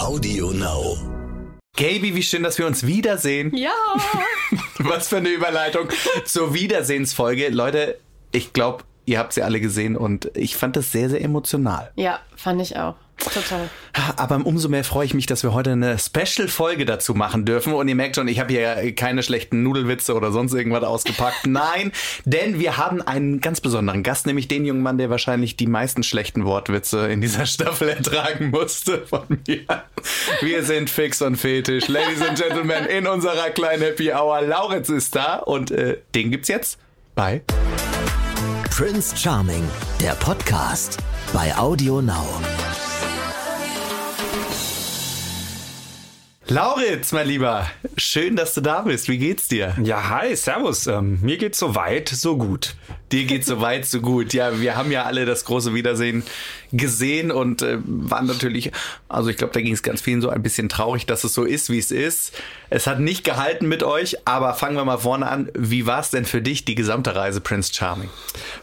Audio Now. Gaby, wie schön, dass wir uns wiedersehen. Ja. Was für eine Überleitung zur Wiedersehensfolge. Leute, ich glaube, ihr habt sie alle gesehen und ich fand das sehr, sehr emotional. Ja, fand ich auch. Total. Aber umso mehr freue ich mich, dass wir heute eine Special-Folge dazu machen dürfen. Und ihr merkt schon, ich habe hier keine schlechten Nudelwitze oder sonst irgendwas ausgepackt. Nein, denn wir haben einen ganz besonderen Gast, nämlich den jungen Mann, der wahrscheinlich die meisten schlechten Wortwitze in dieser Staffel ertragen musste von mir. Wir sind fix und fetisch. Ladies and Gentlemen, in unserer kleinen Happy Hour. Lauritz ist da und äh, den gibt's jetzt bei Prince Charming, der Podcast bei Audio Now. Lauritz, mein Lieber, schön, dass du da bist. Wie geht's dir? Ja, hi, servus. Ähm, mir geht's so weit, so gut. Dir geht's so weit, so gut. Ja, wir haben ja alle das große Wiedersehen gesehen und äh, waren natürlich, also ich glaube, da ging es ganz vielen so ein bisschen traurig, dass es so ist, wie es ist. Es hat nicht gehalten mit euch, aber fangen wir mal vorne an. Wie war es denn für dich, die gesamte Reise Prince Charming?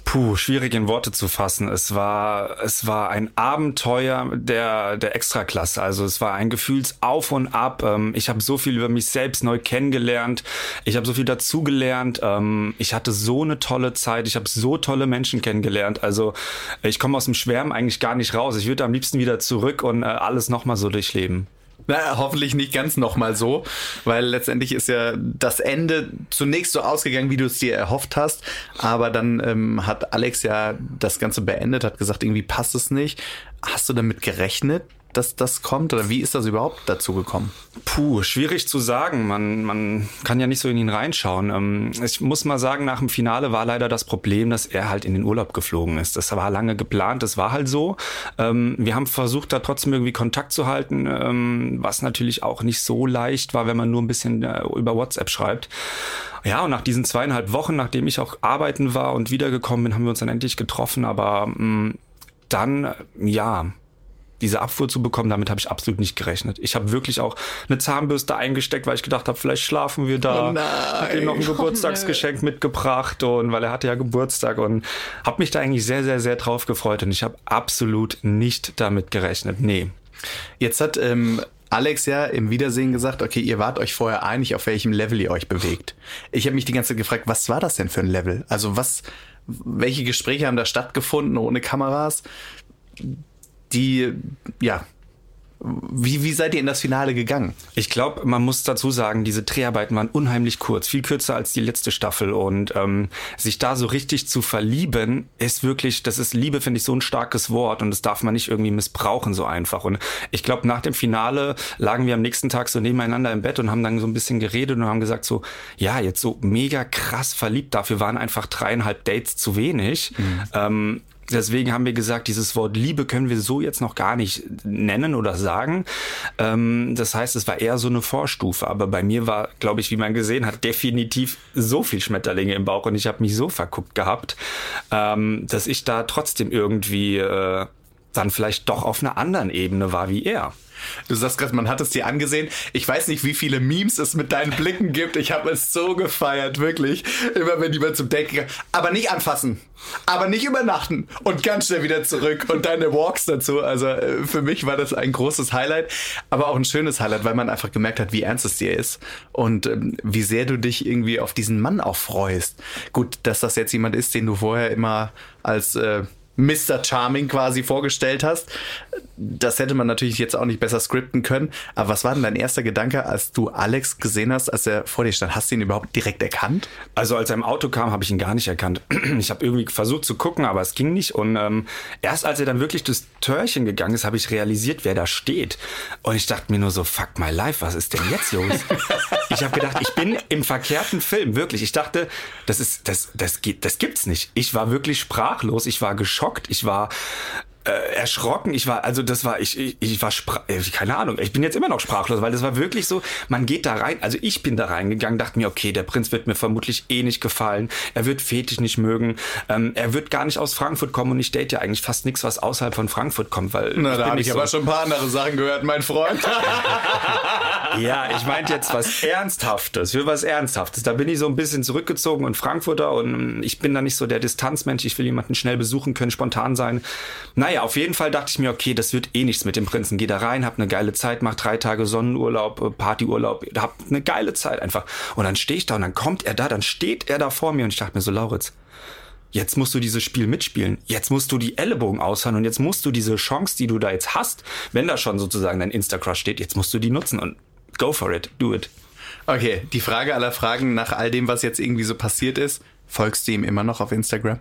Puh, schwierig in Worte zu fassen. Es war, es war ein Abenteuer der, der Extraklasse. Also es war ein Gefühlsauf und Ab. Ähm, ich habe so viel über mich selbst neu kennengelernt. Ich habe so viel dazugelernt. Ähm, ich hatte so eine tolle Zeit. Ich habe so tolle Menschen kennengelernt. Also ich komme aus dem Schwärmen eigentlich gar nicht raus. Ich würde am liebsten wieder zurück und äh, alles nochmal so durchleben. Na, hoffentlich nicht ganz nochmal so, weil letztendlich ist ja das Ende zunächst so ausgegangen, wie du es dir erhofft hast. Aber dann ähm, hat Alex ja das Ganze beendet, hat gesagt, irgendwie passt es nicht. Hast du damit gerechnet, dass das kommt? Oder wie ist das überhaupt dazu gekommen? Puh, schwierig zu sagen. Man, man kann ja nicht so in ihn reinschauen. Ähm, ich muss mal sagen, nach dem Finale war leider das Problem, dass er halt in den Urlaub geflogen ist. Das war lange geplant, das war halt so. Ähm, wir haben versucht, da trotzdem irgendwie Kontakt zu halten, ähm, was natürlich auch nicht so leicht war, wenn man nur ein bisschen äh, über WhatsApp schreibt. Ja, und nach diesen zweieinhalb Wochen, nachdem ich auch arbeiten war und wiedergekommen bin, haben wir uns dann endlich getroffen. Aber mh, dann, ja, diese Abfuhr zu bekommen, damit habe ich absolut nicht gerechnet. Ich habe wirklich auch eine Zahnbürste eingesteckt, weil ich gedacht habe, vielleicht schlafen wir da. Oh nein. Hab ihm noch ein Geburtstagsgeschenk mitgebracht und weil er hatte ja Geburtstag und habe mich da eigentlich sehr, sehr, sehr drauf gefreut und ich habe absolut nicht damit gerechnet. Nee. Jetzt hat ähm, Alex ja im Wiedersehen gesagt, okay, ihr wart euch vorher einig, auf welchem Level ihr euch bewegt. Ich habe mich die ganze Zeit gefragt, was war das denn für ein Level? Also was, welche Gespräche haben da stattgefunden ohne Kameras? Die, ja, wie, wie seid ihr in das Finale gegangen? Ich glaube, man muss dazu sagen, diese Dreharbeiten waren unheimlich kurz, viel kürzer als die letzte Staffel. Und ähm, sich da so richtig zu verlieben, ist wirklich, das ist Liebe, finde ich, so ein starkes Wort und das darf man nicht irgendwie missbrauchen so einfach. Und ich glaube, nach dem Finale lagen wir am nächsten Tag so nebeneinander im Bett und haben dann so ein bisschen geredet und haben gesagt so, ja, jetzt so mega krass verliebt, dafür waren einfach dreieinhalb Dates zu wenig. Mhm. Ähm, Deswegen haben wir gesagt, dieses Wort Liebe können wir so jetzt noch gar nicht nennen oder sagen. Ähm, das heißt, es war eher so eine Vorstufe. Aber bei mir war, glaube ich, wie man gesehen hat, definitiv so viel Schmetterlinge im Bauch und ich habe mich so verguckt gehabt, ähm, dass ich da trotzdem irgendwie äh, dann vielleicht doch auf einer anderen Ebene war wie er. Du sagst gerade, man hat es dir angesehen. Ich weiß nicht, wie viele Memes es mit deinen Blicken gibt. Ich habe es so gefeiert, wirklich. Immer wenn jemand zum Date gegangen Aber nicht anfassen. Aber nicht übernachten. Und ganz schnell wieder zurück. Und deine Walks dazu. Also äh, für mich war das ein großes Highlight. Aber auch ein schönes Highlight, weil man einfach gemerkt hat, wie ernst es dir ist. Und ähm, wie sehr du dich irgendwie auf diesen Mann auch freust. Gut, dass das jetzt jemand ist, den du vorher immer als... Äh, Mr. Charming quasi vorgestellt hast. Das hätte man natürlich jetzt auch nicht besser skripten können. Aber was war denn dein erster Gedanke, als du Alex gesehen hast, als er vor dir stand? Hast du ihn überhaupt direkt erkannt? Also als er im Auto kam, habe ich ihn gar nicht erkannt. Ich habe irgendwie versucht zu gucken, aber es ging nicht. Und ähm, erst als er dann wirklich durchs Törchen gegangen ist, habe ich realisiert, wer da steht. Und ich dachte mir nur so, fuck my life, was ist denn jetzt los? ich habe gedacht, ich bin im verkehrten Film, wirklich. Ich dachte, das ist, das, das geht, das gibt's nicht. Ich war wirklich sprachlos, ich war geschockt, ich war äh, erschrocken. Ich war, also das war, ich, ich, ich war, äh, keine Ahnung, ich bin jetzt immer noch sprachlos, weil das war wirklich so, man geht da rein, also ich bin da reingegangen, dachte mir, okay, der Prinz wird mir vermutlich eh nicht gefallen, er wird Fetisch nicht mögen, ähm, er wird gar nicht aus Frankfurt kommen und ich date ja eigentlich fast nichts, was außerhalb von Frankfurt kommt, weil Na, da habe ich so aber schon ein paar andere Sachen gehört, mein Freund. ja, ich meinte jetzt was Ernsthaftes, für was Ernsthaftes. Da bin ich so ein bisschen zurückgezogen und Frankfurter und ich bin da nicht so der Distanzmensch, ich will jemanden schnell besuchen können, spontan sein. Naja, Naja, auf jeden Fall dachte ich mir, okay, das wird eh nichts mit dem Prinzen. Geh da rein, hab eine geile Zeit, mach drei Tage Sonnenurlaub, äh, Partyurlaub, hab eine geile Zeit einfach. Und dann stehe ich da und dann kommt er da, dann steht er da vor mir und ich dachte mir so, Lauritz, jetzt musst du dieses Spiel mitspielen. Jetzt musst du die Ellenbogen aushauen und jetzt musst du diese Chance, die du da jetzt hast, wenn da schon sozusagen dein Insta-Crush steht, jetzt musst du die nutzen und go for it, do it. Okay, die Frage aller Fragen nach all dem, was jetzt irgendwie so passiert ist, folgst du ihm immer noch auf Instagram?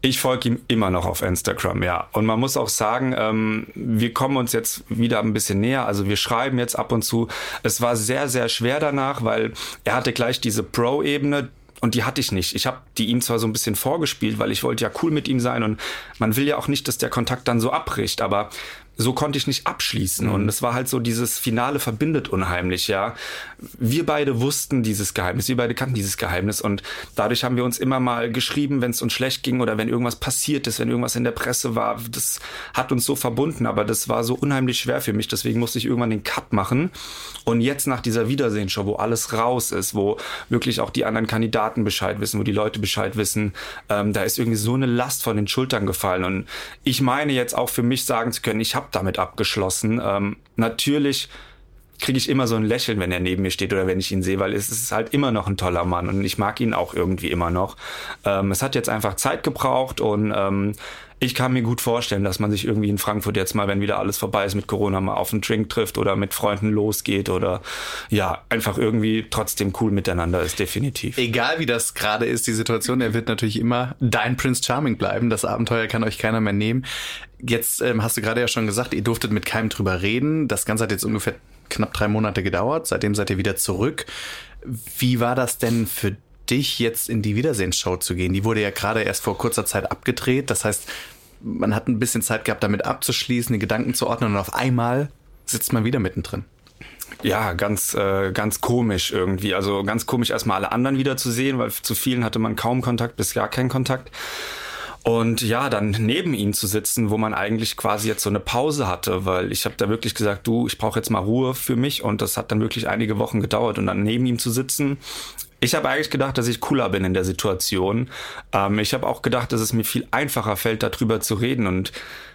Ich folge ihm immer noch auf Instagram, ja. Und man muss auch sagen, ähm, wir kommen uns jetzt wieder ein bisschen näher. Also wir schreiben jetzt ab und zu. Es war sehr, sehr schwer danach, weil er hatte gleich diese Pro-Ebene, und die hatte ich nicht. Ich habe die ihm zwar so ein bisschen vorgespielt, weil ich wollte ja cool mit ihm sein und man will ja auch nicht, dass der Kontakt dann so abbricht, aber so konnte ich nicht abschließen. Mhm. Und es war halt so, dieses Finale verbindet unheimlich, ja. Wir beide wussten dieses Geheimnis, wir beide kannten dieses Geheimnis und dadurch haben wir uns immer mal geschrieben, wenn es uns schlecht ging oder wenn irgendwas passiert ist, wenn irgendwas in der Presse war. Das hat uns so verbunden, aber das war so unheimlich schwer für mich. Deswegen musste ich irgendwann den Cut machen. Und jetzt nach dieser Wiedersehenshow, wo alles raus ist, wo wirklich auch die anderen Kandidaten Bescheid wissen, wo die Leute Bescheid wissen, ähm, da ist irgendwie so eine Last von den Schultern gefallen. Und ich meine jetzt auch für mich sagen zu können, ich habe damit abgeschlossen. Ähm, natürlich kriege ich immer so ein Lächeln, wenn er neben mir steht oder wenn ich ihn sehe, weil es ist halt immer noch ein toller Mann und ich mag ihn auch irgendwie immer noch. Ähm, es hat jetzt einfach Zeit gebraucht und ähm, ich kann mir gut vorstellen, dass man sich irgendwie in Frankfurt jetzt mal, wenn wieder alles vorbei ist mit Corona, mal auf einen Drink trifft oder mit Freunden losgeht oder ja, einfach irgendwie trotzdem cool miteinander ist, definitiv. Egal wie das gerade ist, die Situation, er wird natürlich immer dein Prince Charming bleiben. Das Abenteuer kann euch keiner mehr nehmen. Jetzt ähm, hast du gerade ja schon gesagt, ihr durftet mit keinem drüber reden. Das Ganze hat jetzt ungefähr knapp drei Monate gedauert. Seitdem seid ihr wieder zurück. Wie war das denn für dich, jetzt in die Wiedersehensshow zu gehen? Die wurde ja gerade erst vor kurzer Zeit abgedreht. Das heißt, man hat ein bisschen Zeit gehabt, damit abzuschließen, die Gedanken zu ordnen und auf einmal sitzt man wieder mittendrin. Ja, ganz, äh, ganz komisch irgendwie. Also ganz komisch erstmal alle anderen wiederzusehen, weil zu vielen hatte man kaum Kontakt bis gar keinen Kontakt. Und ja, dann neben ihm zu sitzen, wo man eigentlich quasi jetzt so eine Pause hatte, weil ich habe da wirklich gesagt, du, ich brauche jetzt mal Ruhe für mich und das hat dann wirklich einige Wochen gedauert und dann neben ihm zu sitzen. Ich habe eigentlich gedacht, dass ich cooler bin in der Situation. Ähm, ich habe auch gedacht, dass es mir viel einfacher fällt, darüber zu reden und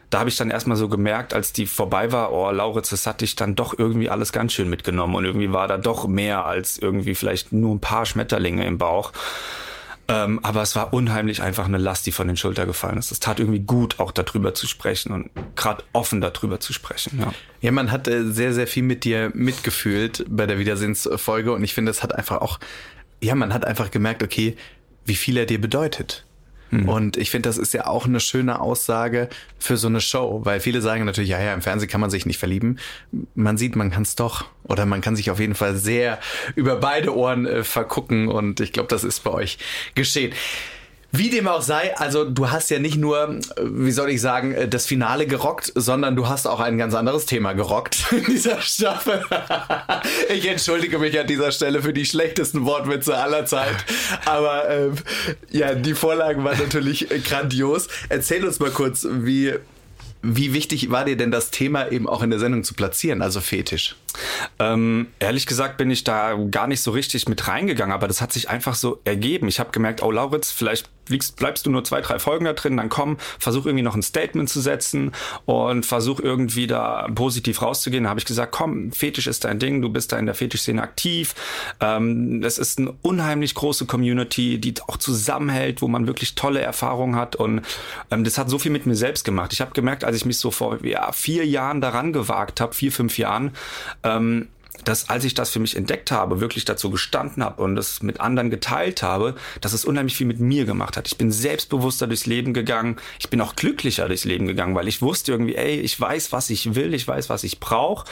da habe ich dann erstmal so gemerkt, als die vorbei war, oh, Lauritz, das hatte ich dann doch irgendwie alles ganz schön mitgenommen und irgendwie war da doch mehr als irgendwie vielleicht nur ein paar Schmetterlinge im Bauch. Ähm, aber es war unheimlich einfach eine Last, die von den Schultern gefallen ist. Es tat irgendwie gut, auch darüber zu sprechen und gerade offen darüber zu sprechen. Ja. ja, man hat äh, sehr, sehr viel mit dir mitgefühlt bei der Wiedersehensfolge und ich finde, es hat einfach auch, ja, man hat einfach gemerkt, okay, wie viel er dir bedeutet. Mhm. Und ich finde, das ist ja auch eine schöne Aussage für so eine Show, weil viele sagen natürlich, ja, ja, im Fernsehen kann man sich nicht verlieben. Man sieht, man kann es doch. Oder man kann sich auf jeden Fall sehr über beide Ohren äh, vergucken und ich glaube, das ist bei euch geschehen. Wie dem auch sei, also du hast ja nicht nur, wie soll ich sagen, das Finale gerockt, sondern du hast auch ein ganz anderes Thema gerockt in dieser Staffel. ich entschuldige mich an dieser Stelle für die schlechtesten Wortwitze aller Zeit. Aber ähm, ja, die Vorlagen waren natürlich grandios. Erzähl uns mal kurz, wie wie wichtig war dir denn das Thema eben auch in der Sendung zu platzieren, also Fetisch? Ähm, ehrlich gesagt bin ich da gar nicht so richtig mit reingegangen, aber das hat sich einfach so ergeben. Ich habe gemerkt, oh Lauritz, vielleicht bleibst, bleibst du nur zwei, drei Folgen da drin, dann komm, versuch irgendwie noch ein Statement zu setzen und versuch irgendwie da positiv rauszugehen. Da habe ich gesagt, komm, Fetisch ist dein Ding, du bist da in der Fetischszene aktiv. Ähm, das ist eine unheimlich große Community, die auch zusammenhält, wo man wirklich tolle Erfahrungen hat und ähm, das hat so viel mit mir selbst gemacht. Ich habe gemerkt, als ich mich so vor ja, vier Jahren daran gewagt habe, vier, fünf Jahren, ähm, dass als ich das für mich entdeckt habe, wirklich dazu gestanden habe und das mit anderen geteilt habe, dass es unheimlich viel mit mir gemacht hat. Ich bin selbstbewusster durchs Leben gegangen. Ich bin auch glücklicher durchs Leben gegangen, weil ich wusste irgendwie, ey, ich weiß, was ich will, ich weiß, was ich brauche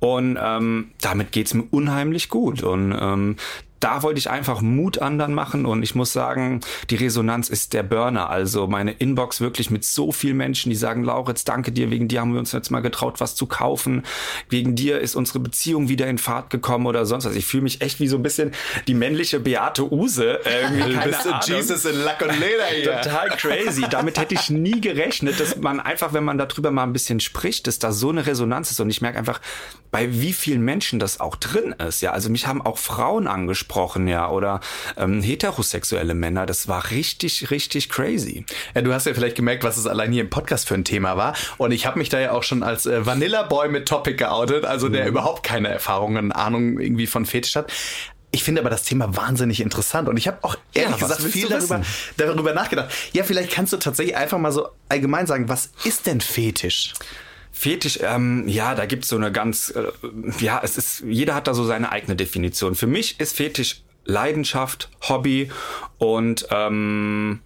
und ähm, damit geht's mir unheimlich gut. Und ähm, da wollte ich einfach Mut anderen machen und ich muss sagen, die Resonanz ist der Burner. Also meine Inbox wirklich mit so vielen Menschen, die sagen, Lauritz, danke dir, wegen dir haben wir uns jetzt mal getraut, was zu kaufen. Wegen dir ist unsere Beziehung wieder in Fahrt gekommen oder sonst was. Ich fühle mich echt wie so ein bisschen die männliche Beate Use. Irgendwie, keine bist du Jesus in Lack und Leder hier. Total crazy. Damit hätte ich nie gerechnet, dass man einfach, wenn man darüber mal ein bisschen spricht, dass da so eine Resonanz ist. Und ich merke einfach, bei wie vielen Menschen das auch drin ist. Ja, also mich haben auch Frauen angesprochen gesprochen, ja, oder ähm, heterosexuelle Männer. Das war richtig, richtig crazy. Ja, du hast ja vielleicht gemerkt, was es allein hier im Podcast für ein Thema war. Und ich habe mich da ja auch schon als äh, Vanilla Boy mit Topic geoutet, also der mhm. überhaupt keine Erfahrungen, Ahnung irgendwie von Fetisch hat. Ich finde aber das Thema wahnsinnig interessant und ich habe auch ehrlich ja, gesagt viel darüber, darüber nachgedacht. Ja, vielleicht kannst du tatsächlich einfach mal so allgemein sagen, was ist denn Fetisch? Fetisch, ähm, ja, da gibt's so eine ganz, äh, ja, es ist, jeder hat da so seine eigene Definition. Für mich ist Fetisch Leidenschaft, Hobby und ähm,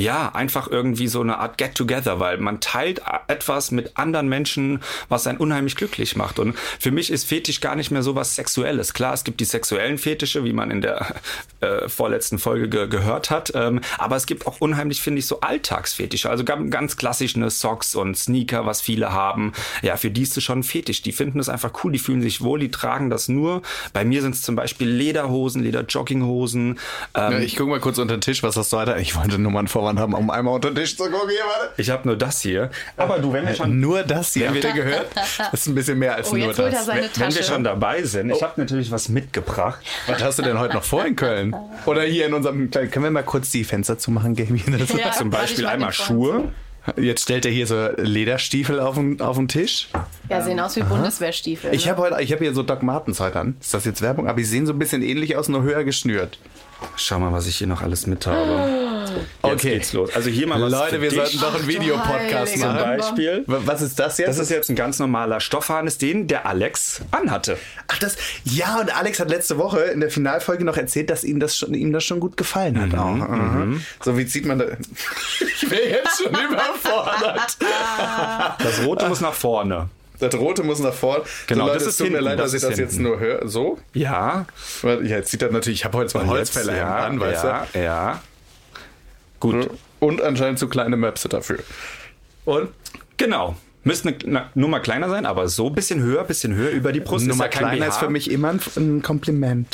ja, einfach irgendwie so eine Art Get-Together, weil man teilt etwas mit anderen Menschen, was einen unheimlich glücklich macht. Und für mich ist Fetisch gar nicht mehr so was Sexuelles. Klar, es gibt die sexuellen Fetische, wie man in der äh, vorletzten Folge ge gehört hat. Ähm, aber es gibt auch unheimlich, finde ich, so Alltagsfetische. Also ganz klassisch eine Socks und Sneaker, was viele haben. Ja, für die ist es schon ein Fetisch. Die finden es einfach cool, die fühlen sich wohl, die tragen das nur. Bei mir sind es zum Beispiel Lederhosen, Lederjogginghosen. Ähm, ja, ich gucke mal kurz unter den Tisch, was hast du weiter? Ich wollte nur mal einen Vorwand haben, um einmal unter den Tisch zu gucken. Hier, warte. Ich habe nur das hier. Aber du, wenn wir schon... Nur das hier, habt ihr gehört? Das ist ein bisschen mehr als oh, nur das. Wenn, wenn, wir schon dabei sind, ich habe natürlich was mitgebracht. Was hast du denn heute noch vor in Köln? Oder hier in unserem kleinen... Können wir mal kurz die Fenster zumachen, Gaby? Ja, zum Beispiel einmal Schuhe. Jetzt stellt er hier so Lederstiefel auf den, auf den Tisch. Ja, sehen aus wie Aha. Bundeswehrstiefel. Ich ne? habe heute, ich habe hier so Doc Martens heute an. Ist das jetzt Werbung? Aber die sehen so ein bisschen ähnlich aus, nur höher geschnürt. Schau mal, was ich hier noch alles mit habe. Jetzt okay. geht's los. Also hier mal was Leute, wir sollten doch einen Videopodcast machen. Zum Beispiel. Was ist das jetzt? Das ist jetzt ein ganz normaler Stoffharnis, den der Alex anhatte. Ach, das, ja, und Alex hat letzte Woche in der Finalfolge noch erzählt, dass ihm das schon, ihm das schon gut gefallen hat. Mhm, auch. Mhm. So, wie zieht man da? ich wäre jetzt schon überfordert. Das Rote muss nach vorne. Das Rote muss nach vorne. Genau, so, Leute, das ist tut mir leid, dass ich das jetzt nur höre. So? Ja. Ja, jetzt sieht er natürlich, ich habe heute zwei Holzfälle ja, an, weißt ja, du? Ja. Gut. Und anscheinend zu kleine Möpse dafür. Und? Genau. Müsste eine Nummer kleiner sein, aber so ein bisschen höher, bisschen höher über die Brust. Nummer ist ja kleiner BH. ist für mich immer ein, ein Kompliment.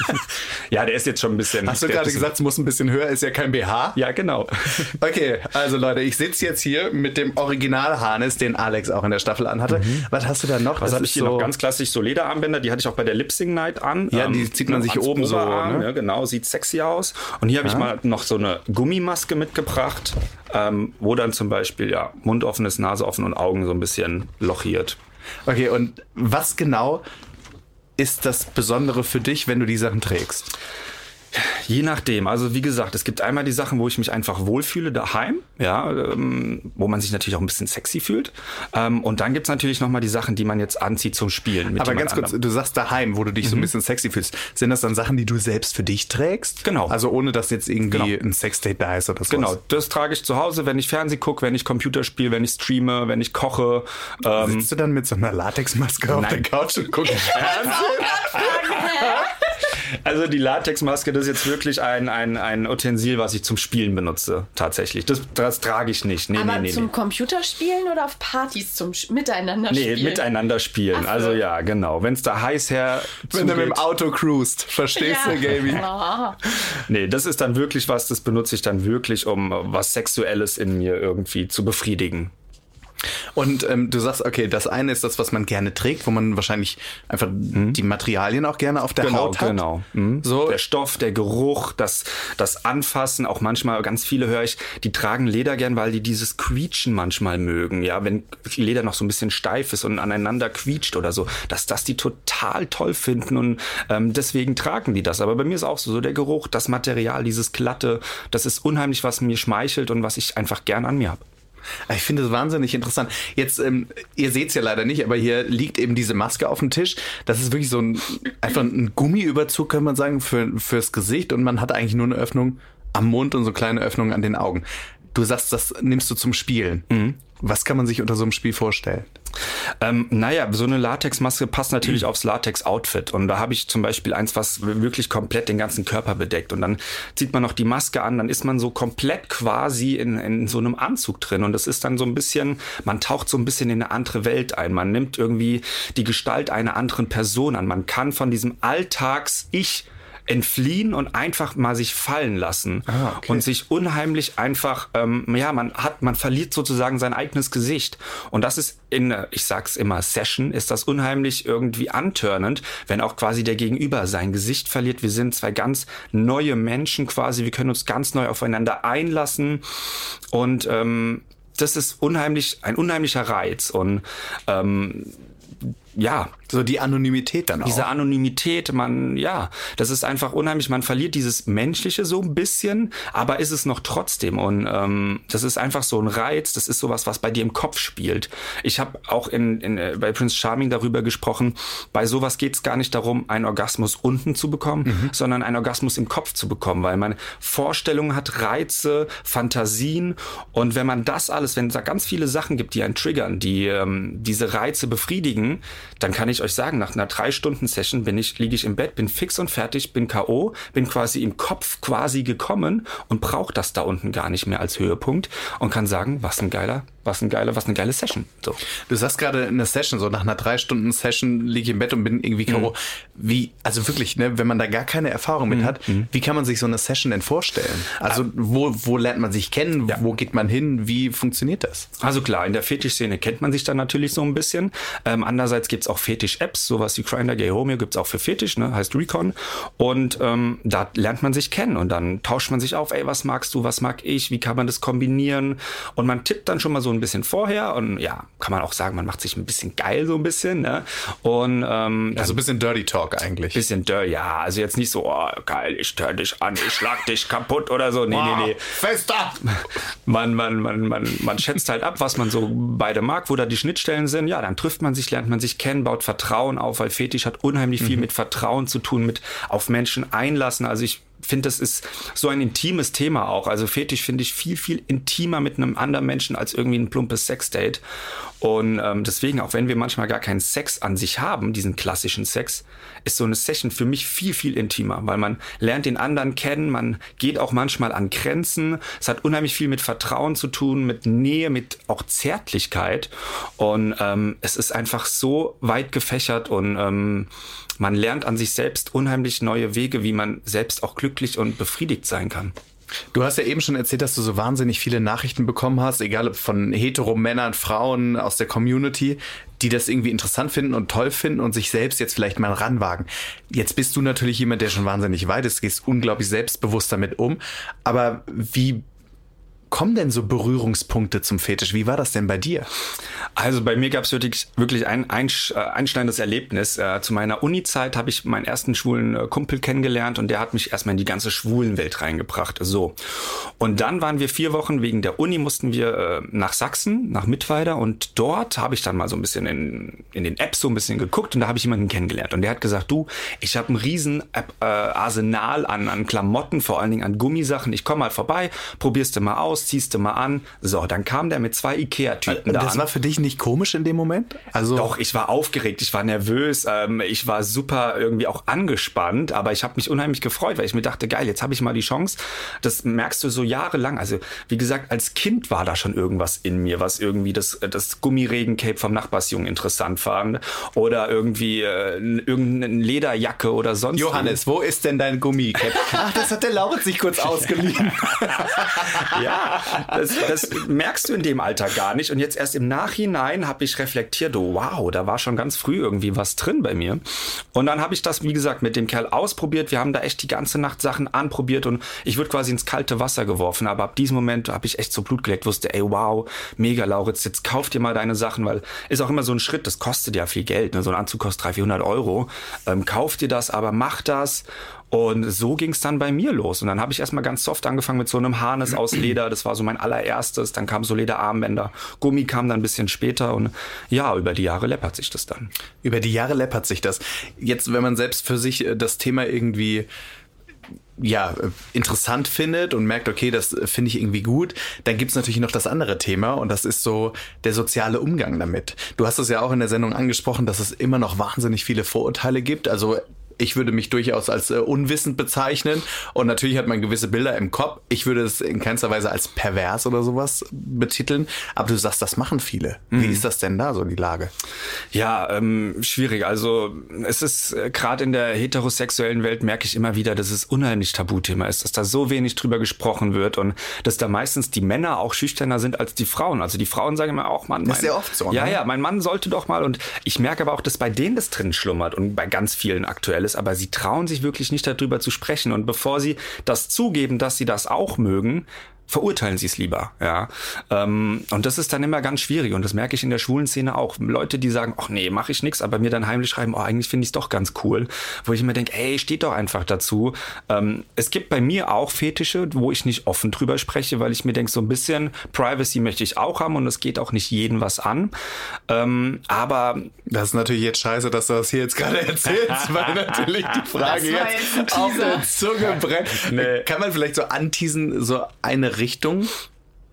ja, der ist jetzt schon ein bisschen. Hast du gerade gesagt, es muss ein bisschen höher, ist ja kein BH? Ja, genau. okay, also Leute, ich sitze jetzt hier mit dem Original-Harness, den Alex auch in der Staffel anhatte. Mhm. Was hast du da noch? Was habe ich hier so noch? Ganz klassisch so Lederarmbänder, die hatte ich auch bei der Lipsing Night an. Ja, die ähm, zieht man sich oben so. Ne? Ja, genau, sieht sexy aus. Und hier habe ja. ich mal noch so eine Gummimaske mitgebracht ähm, wo dann zum Beispiel ja Mund offen ist, Nase offen und Augen so ein bisschen lochiert. Okay, und was genau ist das Besondere für dich, wenn du die Sachen trägst? Je nachdem. Also wie gesagt, es gibt einmal die Sachen, wo ich mich einfach wohlfühle daheim, ja, ähm, wo man sich natürlich auch ein bisschen sexy fühlt. Ähm, und dann gibt's natürlich nochmal die Sachen, die man jetzt anzieht zum Spielen. Aber ganz kurz, anderem. du sagst daheim, wo du dich mhm. so ein mhm. bisschen sexy fühlst. Sind das dann Sachen, die du selbst für dich trägst? Genau. Also ohne, dass jetzt irgendwie genau. ein Sexdate da ist oder so. Genau, das trage ich zu Hause, wenn ich Fernseh gucke, wenn ich Computer spiele, wenn ich streame, wenn ich koche. Ähm, Sitzt du dann mit so einer Latexmaske auf der Couch und guckst Fernsehen? Also die Latexmaske, das ist jetzt wirklich ein, ein, ein Utensil, was ich zum Spielen benutze, tatsächlich. Das, das trage ich nicht. Nee, Aber nee, nee, zum nee. Computerspielen oder auf Partys zum Miteinander spielen? Nee, miteinander spielen. So. Also ja, genau. Wenn es da heiß her Wenn du mit dem Auto cruist, verstehst ja. du, Gaby? Oh. Nee, das ist dann wirklich was, das benutze ich dann wirklich, um was Sexuelles in mir irgendwie zu befriedigen. Und ähm, du sagst, okay, das eine ist das, was man gerne trägt, wo man wahrscheinlich einfach mhm. die Materialien auch gerne auf der genau, Haut hat. Genau, mhm. so der Stoff, der Geruch, das das Anfassen. Auch manchmal ganz viele höre ich, die tragen Leder gern, weil die dieses Quietschen manchmal mögen. Ja, wenn Leder noch so ein bisschen steif ist und aneinander quietscht oder so, dass das die total toll finden und ähm, deswegen tragen die das. Aber bei mir ist auch so, so der Geruch, das Material, dieses glatte, das ist unheimlich, was mir schmeichelt und was ich einfach gern an mir habe. Ich finde es wahnsinnig interessant. Jetzt, ähm, ihr seht es ja leider nicht, aber hier liegt eben diese Maske auf dem Tisch. Das ist wirklich so ein, einfach ein Gummiüberzug, kann man sagen, für, fürs Gesicht und man hat eigentlich nur eine Öffnung am Mund und so kleine Öffnungen an den Augen. Du sagst, das nimmst du zum Spielen. Mhm. Was kann man sich unter so einem Spiel vorstellen? Ähm, naja, so eine Latexmaske passt natürlich aufs Latex-Outfit. Und da habe ich zum Beispiel eins, was wirklich komplett den ganzen Körper bedeckt. Und dann zieht man noch die Maske an, dann ist man so komplett quasi in, in so einem Anzug drin. Und das ist dann so ein bisschen, man taucht so ein bisschen in eine andere Welt ein. Man nimmt irgendwie die Gestalt einer anderen Person an. Man kann von diesem Alltags-Ich entfliehen und einfach mal sich fallen lassen Ah, okay. und sich unheimlich einfach, ähm, ja, man hat, man verliert sozusagen sein eigenes Gesicht und das ist in, ich sag's immer, Session ist das unheimlich irgendwie antörnend, wenn auch quasi der Gegenüber sein Gesicht verliert. Wir sind zwei ganz neue Menschen quasi, wir können uns ganz neu aufeinander einlassen und ähm, das ist unheimlich, ein unheimlicher Reiz und ähm, ja, So die Anonymität dann auch. diese Anonymität, man, ja, das ist einfach unheimlich. Man verliert dieses Menschliche so ein bisschen, aber ist es noch trotzdem. Und ähm, das ist einfach so ein Reiz, das ist sowas, was bei dir im Kopf spielt. Ich habe auch in, in, äh, bei Prince Charming darüber gesprochen, bei sowas geht es gar nicht darum, einen Orgasmus unten zu bekommen, sondern einen Orgasmus im Kopf zu bekommen, weil man Vorstellungen hat, Reize, Fantasien. Und wenn man das alles, wenn es da ganz viele Sachen gibt, die einen triggern, die ähm, diese Reize befriedigen, dann kann ich euch sagen, nach einer drei Stunden Session bin ich, liege ich im Bett, bin fix und fertig, bin K.O., bin quasi im Kopf quasi gekommen und brauche das da unten gar nicht mehr als Höhepunkt und kann sagen, was ein geiler, was ein geiler, was eine geile Session. So. Du sagst gerade in der Session, so nach einer drei Stunden Session liege ich im Bett und bin irgendwie K.O. Wie, also wirklich, ne, wenn man da gar keine Erfahrung mit hat, wie kann man sich so eine Session denn vorstellen? Also wo, wo lernt man sich kennen? Wo geht man hin? Wie funktioniert das? Also klar, in der Fetischszene kennt man sich dann natürlich so ein bisschen. Ähm, andererseits gibt's auch Fetisch-Apps, sowas wie Grindr, Gay Romeo gibt's auch für Fetisch, ne? heißt Recon. Und ähm, da lernt man sich kennen und dann tauscht man sich auf, ey, was magst du, was mag ich, wie kann man das kombinieren? Und man tippt dann schon mal so ein bisschen vorher und ja, kann man auch sagen, man macht sich ein bisschen geil so ein bisschen. Ne? Und ähm, Also ein bisschen Dirty Talk eigentlich. bisschen dirty, ja, also jetzt nicht so, oh, geil, ich stör dich an, ich schlag dich kaputt oder so. Nee, nee, nee. Fester! Man, man, man, man, man schätzt halt ab, was man so beide mag, wo da die Schnittstellen sind. Ja, dann trifft man sich, lernt man sich kennen, baut Vertrauen auf, weil Fetisch hat unheimlich viel mit Vertrauen zu tun, mit auf Menschen einlassen. Also ich finde, das ist so ein intimes Thema auch. Also Fetisch finde ich viel, viel intimer mit einem anderen Menschen als irgendwie ein plumpes Sexdate. Und ähm, deswegen, auch wenn wir manchmal gar keinen Sex an sich haben, diesen klassischen Sex, ist so eine Session für mich viel, viel intimer, weil man lernt den anderen kennen, man geht auch manchmal an Grenzen. Es hat unheimlich viel mit Vertrauen zu tun, mit Nähe, mit auch Zärtlichkeit. Und ähm, es ist einfach so weit gefächert und ähm, man lernt an sich selbst unheimlich neue Wege, wie man selbst auch glücklich und befriedigt sein kann. Du hast ja eben schon erzählt, dass du so wahnsinnig viele Nachrichten bekommen hast, egal ob von hetero Männern, Frauen aus der Community, die das irgendwie interessant finden und toll finden und sich selbst jetzt vielleicht mal ranwagen. Jetzt bist du natürlich jemand, der schon wahnsinnig weit ist, gehst unglaublich selbstbewusst damit um. Aber wie kommen denn so Berührungspunkte zum Fetisch? Wie war das denn bei dir? Also bei mir gab es wirklich, wirklich ein äh, einschneidendes Erlebnis. Äh, Zu meiner Uni-Zeit habe ich meinen ersten schwulen äh, Kumpel kennengelernt und der hat mich erstmal in die ganze Schwulenwelt reingebracht. So. Und dann waren wir vier Wochen wegen der Uni, mussten wir äh, nach Sachsen, nach Mittweida und dort habe ich dann mal so ein bisschen in, in den Apps so ein bisschen geguckt und da habe ich jemanden kennengelernt. Und der hat gesagt, du, ich habe ein riesen App, äh, Arsenal an, an Klamotten, vor allen Dingen an Gummisachen. Ich komme mal vorbei, probierst du mal aus, ziehst du mal an. So, dann kam der mit zwei Ikea-Tüten da Das war für dich nicht komisch in dem Moment? Also Doch, ich war aufgeregt, ich war nervös, ähm, ich war super irgendwie auch angespannt, aber ich habe mich unheimlich gefreut, weil ich mir dachte, geil, jetzt habe ich mal die Chance. Das merkst du so jahrelang. Also wie gesagt, als Kind war da schon irgendwas in mir, was irgendwie das, das Gummiregencape vom Nachbarsjungen interessant fand oder irgendwie äh, irgendeine Lederjacke oder sonst Johannes, wo ist denn dein Gummicap? Ach, das hat der Lauritz sich kurz ausgeliehen. Ja, das, das merkst du in dem Alter gar nicht. Und jetzt erst im Nachhinein habe ich reflektiert, oh, wow, da war schon ganz früh irgendwie was drin bei mir. Und dann habe ich das, wie gesagt, mit dem Kerl ausprobiert. Wir haben da echt die ganze Nacht Sachen anprobiert und ich wurde quasi ins kalte Wasser geworfen. Aber ab diesem Moment habe ich echt so Blut geleckt, wusste, ey, wow, mega, Lauritz, jetzt kauf dir mal deine Sachen, weil ist auch immer so ein Schritt, das kostet ja viel Geld. Ne? So ein Anzug kostet 300, 400 Euro. Ähm, kauf dir das, aber mach das. Und so ging es dann bei mir los. Und dann habe ich erstmal ganz soft angefangen mit so einem Harness aus Leder. Das war so mein allererstes. Dann kam so Lederarmbänder. Gummi kam dann ein bisschen später. Und ja, über die Jahre läppert sich das dann. Über die Jahre läppert sich das. Jetzt, wenn man selbst für sich äh, das Thema irgendwie ja, äh, interessant findet und merkt, okay, das äh, finde ich irgendwie gut, dann gibt's natürlich noch das andere Thema und das ist so der soziale Umgang damit. Du hast es ja auch in der Sendung angesprochen, dass es immer noch wahnsinnig viele Vorurteile gibt. Also Ich würde mich durchaus als äh, unwissend bezeichnen und natürlich hat man gewisse Bilder im Kopf. Ich würde es in keinster Weise als pervers oder sowas betiteln, aber du sagst, das machen viele. Wie ist das denn da so die Lage? Ja, ähm, schwierig. Also es ist äh, gerade in der heterosexuellen Welt merke ich immer wieder, dass es unheimlich Tabuthema ist, dass da so wenig drüber gesprochen wird und dass da meistens die Männer auch schüchterner sind als die Frauen. Also die Frauen sagen immer auch, Mann, Das ist mein- ja oft so, Ja, ne? ja, mein Mann sollte doch mal und ich merke aber auch, dass bei denen das drin schlummert und bei ganz vielen aktuell ist, aber sie trauen sich wirklich nicht darüber zu sprechen. Und bevor sie das zugeben, dass sie das auch mögen, verurteilen sie es lieber, ja. Ähm, und das ist dann immer ganz schwierig und das merke ich in der schwulen Szene auch. Leute, die sagen, ach nee, mache ich nix, aber mir dann heimlich schreiben, oh, eigentlich finde ich es doch ganz cool, wo ich immer denke, ey, steht doch einfach dazu. Ähm, es gibt bei mir auch Fetische, wo ich nicht offen drüber spreche, weil ich mir denke, so ein bisschen Privacy möchte ich auch haben und es geht auch nicht jeden was an. Ähm, aber Das ist natürlich jetzt scheiße, dass du das hier jetzt gerade erzählst, weil natürlich die Frage jetzt, jetzt auf der Zunge brennt. Nee. Kann man vielleicht so anteasen, so eine Richtung,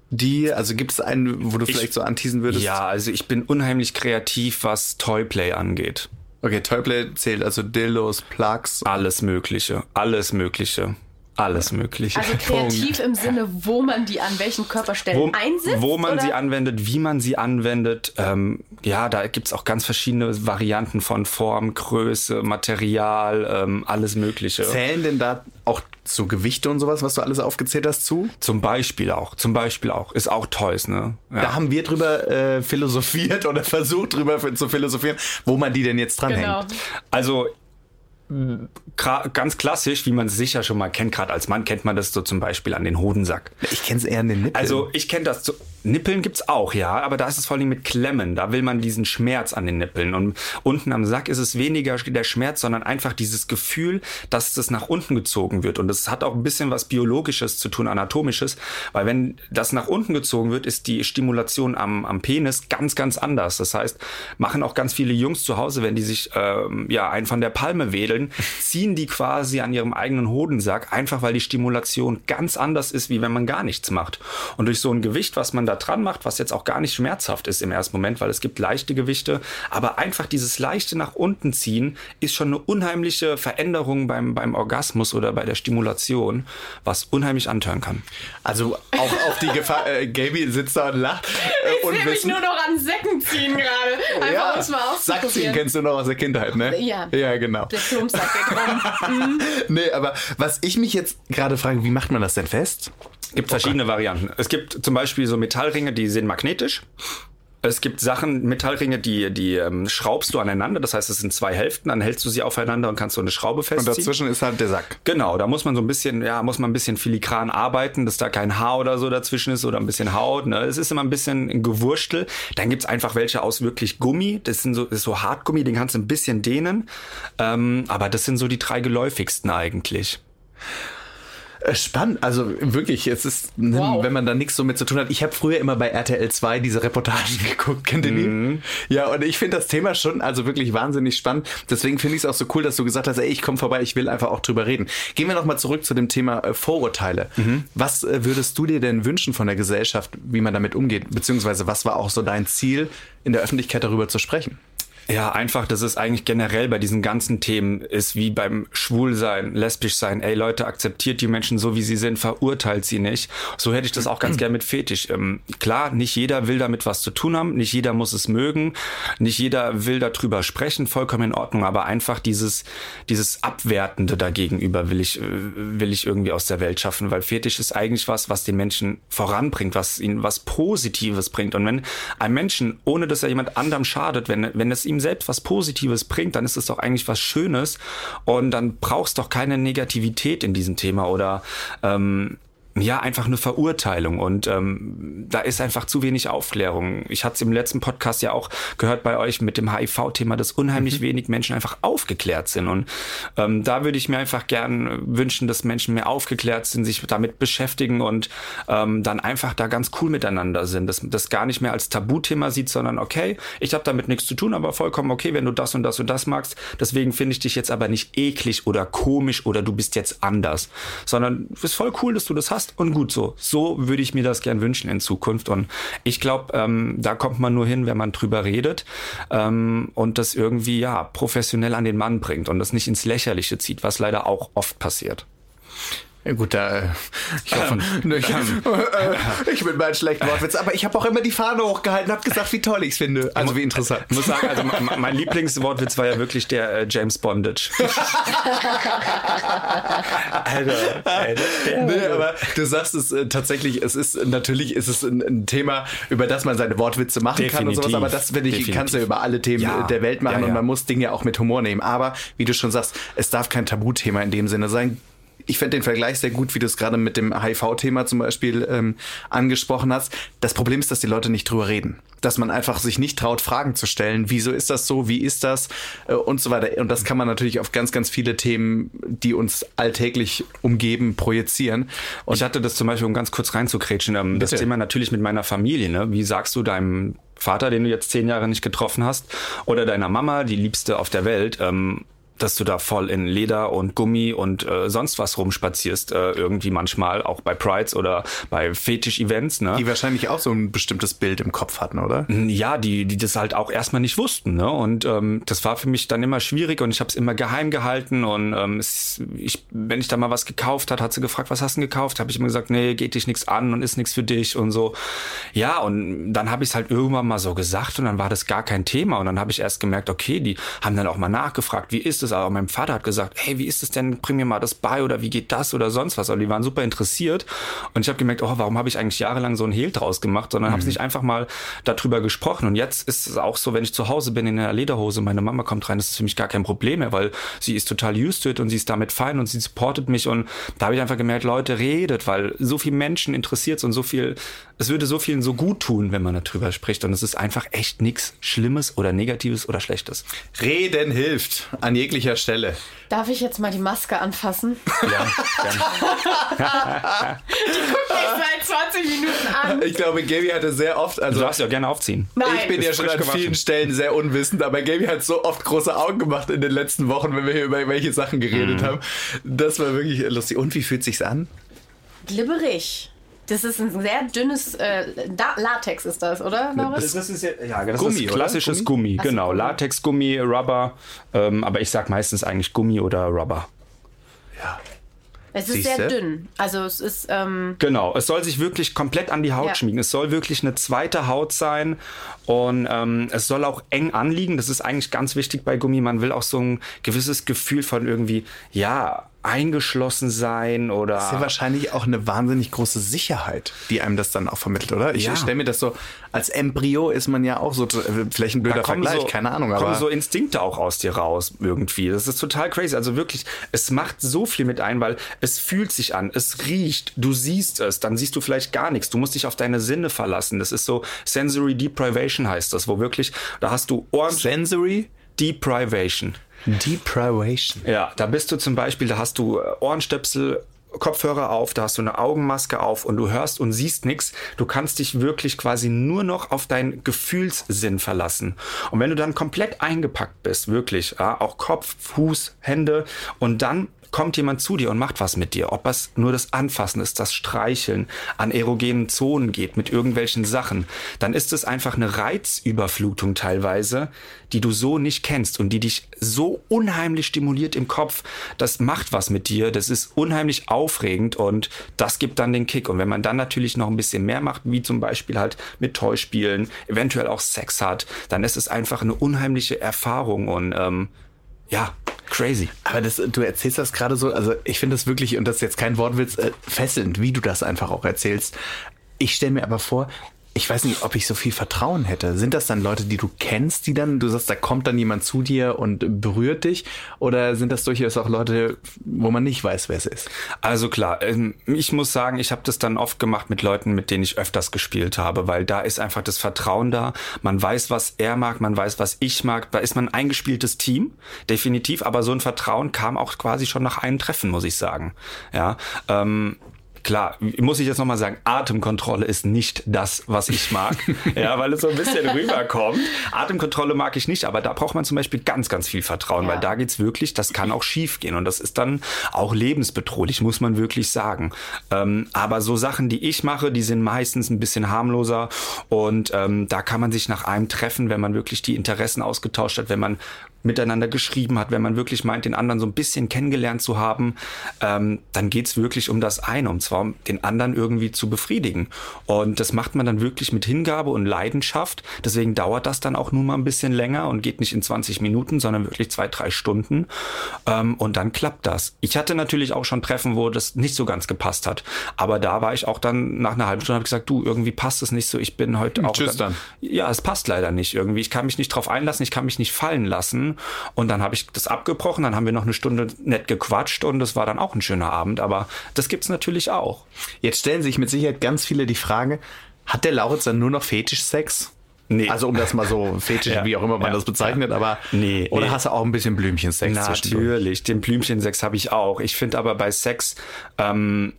die, also gibt es einen, wo du vielleicht so anteasen würdest? ja, also ich bin unheimlich kreativ, was Toyplay angeht. Okay, Toyplay zählt also Dildos, Plugs. Alles Mögliche, alles Mögliche, alles Mögliche. Also kreativ im Sinne, wo man die an welchen Körperstellen wo, einsetzt? wo man oder? sie anwendet, wie man sie anwendet. Ähm, ja, da gibt's auch ganz verschiedene Varianten von Form, Größe, Material, ähm, alles Mögliche. Zählen denn da auch so Gewichte und sowas, was du alles aufgezählt hast, zu? Zum Beispiel auch, zum Beispiel auch. Ist auch Toys, ne? Ja. Da haben wir drüber äh, philosophiert oder versucht drüber zu philosophieren, wo man die denn jetzt dranhängt. Genau. Also ganz klassisch, wie man es sicher schon mal kennt, gerade als Mann kennt man das so zum Beispiel an den Hodensack. Ich kenne es eher an den Nippeln. Also ich kenne das so. Nippeln gibt's auch, ja, aber da ist es vor allem mit Klemmen. Da will man diesen Schmerz an den Nippeln. Und unten am Sack ist es weniger der Schmerz, sondern einfach dieses Gefühl, dass das nach unten gezogen wird. Und das hat auch ein bisschen was Biologisches zu tun, Anatomisches. Weil wenn das nach unten gezogen wird, ist die Stimulation am, am Penis ganz, ganz anders. Das heißt, machen auch ganz viele Jungs zu Hause, wenn die sich ähm, ja einen von der Palme wedeln, ziehen die quasi an ihrem eigenen Hodensack, einfach weil die Stimulation ganz anders ist, wie wenn man gar nichts macht. Und durch so ein Gewicht, was man da dran macht, was jetzt auch gar nicht schmerzhaft ist im ersten Moment, weil es gibt leichte Gewichte, aber einfach dieses leichte nach unten ziehen ist schon eine unheimliche Veränderung beim, beim Orgasmus oder bei der Stimulation, was unheimlich antören kann. Also auch auf die Gefahr, äh, Gaby sitzt da und lacht. Äh, Ich und will mich nur noch an Säcken ziehen gerade. Einfach ja, es mal Sackziehen kennst du noch aus der Kindheit, ne? Ja. Ja, genau. Der Plumpsack geht rum. Nee, aber was ich mich jetzt gerade frage, wie macht man das denn fest? Es gibt verschiedene Varianten. Es gibt zum Beispiel so Metallringe, die sind magnetisch. Es gibt Sachen, Metallringe, die, die ähm, schraubst du aneinander. Das heißt, es sind zwei Hälften, dann hältst du sie aufeinander und kannst so eine Schraube Und festziehen. dazwischen ist halt der Sack. Genau, da muss man so ein bisschen, ja, muss man ein bisschen filigran arbeiten, dass da kein Haar oder so dazwischen ist oder ein bisschen Haut. Ne? Es ist immer ein bisschen ein Gewurstel. Dann gibt's einfach welche aus wirklich Gummi. Das sind so, das ist so Hartgummi, den kannst du ein bisschen dehnen. Ähm, aber das sind so die drei geläufigsten eigentlich. Äh, Spannend, also wirklich, es ist, ne, Wow. wenn man da nichts so mit zu tun hat. Ich habe früher immer bei RTL 2 diese Reportagen geguckt, kennt ihr die? Ja, und ich finde das Thema schon also wirklich wahnsinnig spannend. Deswegen finde ich es auch so cool, dass du gesagt hast, ey, ich komme vorbei, ich will einfach auch drüber reden. Gehen wir nochmal zurück zu dem Thema äh, Vorurteile. Was äh, würdest du dir denn wünschen von der Gesellschaft, wie man damit umgeht? Beziehungsweise was war auch so dein Ziel, in der Öffentlichkeit darüber zu sprechen? Ja, einfach, dass es eigentlich generell bei diesen ganzen Themen ist, wie beim Schwulsein, lesbisch sein. Ey Leute, akzeptiert die Menschen so, wie sie sind, verurteilt sie nicht. So hätte ich das auch ganz gern mit Fetisch. Ähm, klar, nicht jeder will damit was zu tun haben, nicht jeder muss es mögen, nicht jeder will darüber sprechen, vollkommen in Ordnung, aber einfach dieses, dieses Abwertende dagegenüber will ich, äh, will ich irgendwie aus der Welt schaffen, weil Fetisch ist eigentlich was, was den Menschen voranbringt, was ihnen was Positives bringt. Und wenn ein Menschen, ohne dass er jemand anderem schadet, wenn, wenn es ihm selbst was Positives bringt, dann ist es doch eigentlich was Schönes. Und dann brauchst doch keine Negativität in diesem Thema. Oder ähm, ja, einfach eine Verurteilung und ähm, da ist einfach zu wenig Aufklärung. Ich hatte es im letzten Podcast ja auch gehört bei euch mit dem HIV-Thema, dass unheimlich wenig Menschen einfach aufgeklärt sind und ähm, da würde ich mir einfach gern wünschen, dass Menschen mehr aufgeklärt sind, sich damit beschäftigen und ähm, dann einfach da ganz cool miteinander sind, dass das gar nicht mehr als Tabuthema sieht, sondern okay, ich habe damit nichts zu tun, aber vollkommen okay, wenn du das und das und das magst. Deswegen finde ich dich jetzt aber nicht eklig oder komisch oder du bist jetzt anders, sondern es ist voll cool, dass du das hast passt und gut so. So würde ich mir das gern wünschen in Zukunft. Und ich glaube, ähm, da kommt man nur hin, wenn man drüber redet ähm, und das irgendwie ja professionell an den Mann bringt und das nicht ins Lächerliche zieht, was leider auch oft passiert. Ja gut, da äh, ich, hoffe, Ähm, ich, äh, ich bin mein schlechten Wortwitz, aber ich habe auch immer die Fahne hochgehalten, habe gesagt, wie toll ich's finde. Also wie interessant. Ich muss sagen, also mein, mein Lieblingswortwitz war ja wirklich der äh, James Bondage. Alter, Alter. Nee, aber du sagst es äh, tatsächlich, es ist natürlich ist es ein, ein Thema, über das man seine Wortwitze machen kann und sowas, Definitiv. aber das finde ich, Definitiv. kannst du über alle Themen Ja. der Welt machen Ja, ja. und man muss Dinge auch mit Humor nehmen. Aber wie du schon sagst, es darf kein Tabuthema in dem Sinne sein. Ich finde den Vergleich sehr gut, wie du es gerade mit dem HIV-Thema zum Beispiel ähm, angesprochen hast. Das Problem ist, dass die Leute nicht drüber reden. Dass man einfach sich nicht traut, Fragen zu stellen. Wieso ist das so? Wie ist das? Äh, und so weiter. Und das kann man natürlich auf ganz, ganz viele Themen, die uns alltäglich umgeben, projizieren. Und ich hatte das zum Beispiel, um ganz kurz reinzukrätschen, ähm, das. Thema natürlich mit meiner Familie. Ne? Wie sagst du deinem Vater, den du jetzt zehn Jahre nicht getroffen hast, oder deiner Mama, die liebste auf der Welt, ähm, dass du da voll in Leder und Gummi und äh, sonst was rumspazierst, äh, irgendwie manchmal auch bei Prides oder bei Fetisch-Events. Ne? die wahrscheinlich auch so ein bestimmtes Bild im Kopf hatten, oder? Ja, die, die das halt auch erstmal nicht wussten. Ne? Und ähm, das war für mich dann immer schwierig und ich habe es immer geheim gehalten. Und ähm, es, ich, wenn ich da mal was gekauft hat, hat sie gefragt, was hast du denn gekauft? Habe ich immer gesagt, nee, geht dich nichts an und ist nichts für dich und so. Ja, und dann habe ich es halt irgendwann mal so gesagt und dann war das gar kein Thema. Und dann habe ich erst gemerkt, okay, die haben dann auch mal nachgefragt, wie ist es? Aber mein Vater hat gesagt, hey, wie ist es denn? Bring mir mal das bei oder wie geht das oder sonst was. Und die waren super interessiert. Und ich habe gemerkt, oh, warum habe ich eigentlich jahrelang so ein Hehl draus gemacht, sondern habe es nicht einfach mal darüber gesprochen. Und jetzt ist es auch so, wenn ich zu Hause bin in einer Lederhose, meine Mama kommt rein, das ist für mich gar kein Problem mehr, weil sie ist total used to it und sie ist damit fein und sie supportet mich. Und da habe ich einfach gemerkt, Leute, redet, weil so viel Menschen interessiert und so viel, es würde so vielen so gut tun, wenn man darüber spricht. Und es ist einfach echt nichts Schlimmes oder Negatives oder Schlechtes. Reden hilft an jeglicher Stelle. Darf ich jetzt mal die Maske anfassen? Ja, gerne. Guck mich seit 20 Minuten an. Ich glaube, Gaby hatte sehr oft, Du also darfst ja auch gerne aufziehen. Nein. ich bin ja schon an gewaschen. vielen Stellen sehr unwissend, aber Gaby hat so oft große Augen gemacht in den letzten Wochen, wenn wir hier über welche Sachen geredet haben. Das war wirklich lustig. Und wie fühlt sich's an? Glibberig. Das ist ein sehr dünnes äh, Latex ist das, oder? Boris? Das ist ja, ja das Gummi, ist oder? klassisches Gummi? Gummi, Ach so, genau. Gummi. Latexgummi, Rubber. Ähm, aber ich sag meistens eigentlich Gummi oder Rubber. Ja. Es ist Siehste? sehr dünn. Also es ist ähm, Genau, es soll sich wirklich komplett an die Haut Ja. schmiegen. Es soll wirklich eine zweite Haut sein und ähm, es soll auch eng anliegen. Das ist eigentlich ganz wichtig bei Gummi. Man will auch so ein gewisses Gefühl von irgendwie, ja, eingeschlossen sein oder. Das ist ja wahrscheinlich auch eine wahnsinnig große Sicherheit, die einem das dann auch vermittelt, oder? Ich Ja. stelle mir das so, als Embryo ist man ja auch so, vielleicht ein blöder kommen Vergleich, so, keine Ahnung, kommen aber so Instinkte auch aus dir raus irgendwie. Das ist total crazy. Also wirklich, es macht so viel mit ein, weil es fühlt sich an, es riecht, du siehst es, dann siehst du vielleicht gar nichts. Du musst dich auf deine Sinne verlassen. Das ist so Sensory Deprivation heißt das, wo wirklich, da hast du Ohren Sensory Deprivation. Deprivation. Ja, da bist du zum Beispiel, da hast du äh, Ohrenstöpsel, Kopfhörer auf, da hast du eine Augenmaske auf und du hörst und siehst nichts. Du kannst dich wirklich quasi nur noch auf deinen Gefühlssinn verlassen. Und wenn du dann komplett eingepackt bist, wirklich, ja, auch Kopf, Fuß, Hände und dann kommt jemand zu dir und macht was mit dir. Ob es nur das Anfassen ist, das Streicheln an erogenen Zonen geht mit irgendwelchen Sachen, dann ist es einfach eine Reizüberflutung teilweise, die du so nicht kennst und die dich so unheimlich stimuliert im Kopf. Das macht was mit dir, das ist unheimlich aufregend und das gibt dann den Kick. Und wenn man dann natürlich noch ein bisschen mehr macht, wie zum Beispiel halt mit Toyspielen, eventuell auch Sex hat, dann ist es einfach eine unheimliche Erfahrung und ähm, ja, crazy. Aber das, du erzählst das gerade so, also ich finde das wirklich, und das ist jetzt kein Wortwitz, äh, fesselnd, wie du das einfach auch erzählst. Ich stelle mir aber vor, ich weiß nicht, ob ich so viel Vertrauen hätte. Sind das dann Leute, die du kennst, die dann, du sagst, da kommt dann jemand zu dir und berührt dich? Oder sind das durchaus auch Leute, wo man nicht weiß, wer es ist? Also klar, ähm, ich muss sagen, ich habe das dann oft gemacht mit Leuten, mit denen ich öfters gespielt habe, weil da ist einfach das Vertrauen da. Man weiß, was er mag, man weiß, was ich mag. Da ist man ein eingespieltes Team, definitiv. Aber so ein Vertrauen kam auch quasi schon nach einem Treffen, muss ich sagen. Ja. Ähm, klar, muss ich jetzt nochmal sagen, Atemkontrolle ist nicht das, was ich mag. ja, weil es so ein bisschen rüberkommt. Atemkontrolle mag ich nicht, aber da braucht man zum Beispiel ganz, ganz viel Vertrauen, Ja. weil da geht's wirklich, das kann auch schief gehen und das ist dann auch lebensbedrohlich, muss man wirklich sagen. Ähm, aber so Sachen, die ich mache, die sind meistens ein bisschen harmloser und ähm, da kann man sich nach einem treffen, wenn man wirklich die Interessen ausgetauscht hat, wenn man miteinander geschrieben hat, wenn man wirklich meint, den anderen so ein bisschen kennengelernt zu haben, ähm, dann geht's wirklich um das eine, um zwar um den anderen irgendwie zu befriedigen. Und das macht man dann wirklich mit Hingabe und Leidenschaft. Deswegen dauert das dann auch nun mal ein bisschen länger und geht nicht in 20 Minuten, sondern wirklich zwei, drei Stunden. Ähm, und dann klappt das. Ich hatte natürlich auch schon Treffen, wo das nicht so ganz gepasst hat. Aber da war ich auch dann nach einer halben Stunde hab ich gesagt, du, irgendwie passt es nicht so. Ich bin heute auch. Tschüss dann. Ja, es passt leider nicht irgendwie. Ich kann mich nicht drauf einlassen, ich kann mich nicht fallen lassen. Und dann habe ich das abgebrochen, dann haben wir noch eine Stunde nett gequatscht und es war dann auch ein schöner Abend. Aber das gibt's natürlich auch. Jetzt stellen sich mit Sicherheit ganz viele die Frage, hat der Lauritz dann nur noch Fetischsex? Nee. Also um das mal so Fetisch, Ja. wie auch immer man Ja. das bezeichnet, aber Nee, oder nee. hast du auch ein bisschen Blümchensex? Natürlich, den Blümchensex habe ich auch. Ich finde aber bei Sex, ähm,